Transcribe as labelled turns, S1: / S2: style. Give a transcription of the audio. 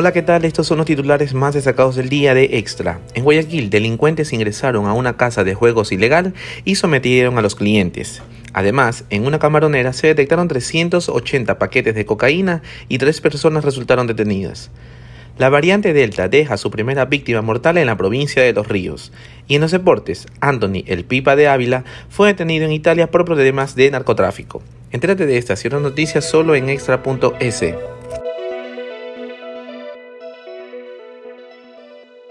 S1: Hola, ¿qué tal? Estos son los titulares más destacados del día de Extra. En Guayaquil, delincuentes ingresaron a una casa de juegos ilegal y sometieron a los clientes. Además, en una camaronera se detectaron 380 paquetes de cocaína y tres personas resultaron detenidas. La variante Delta deja su primera víctima mortal en la provincia de Los Ríos. Y en los deportes, Anthony, el Pipa de Ávila, fue detenido en Italia por problemas de narcotráfico. Entrate de estas y otras noticias solo en extra.es.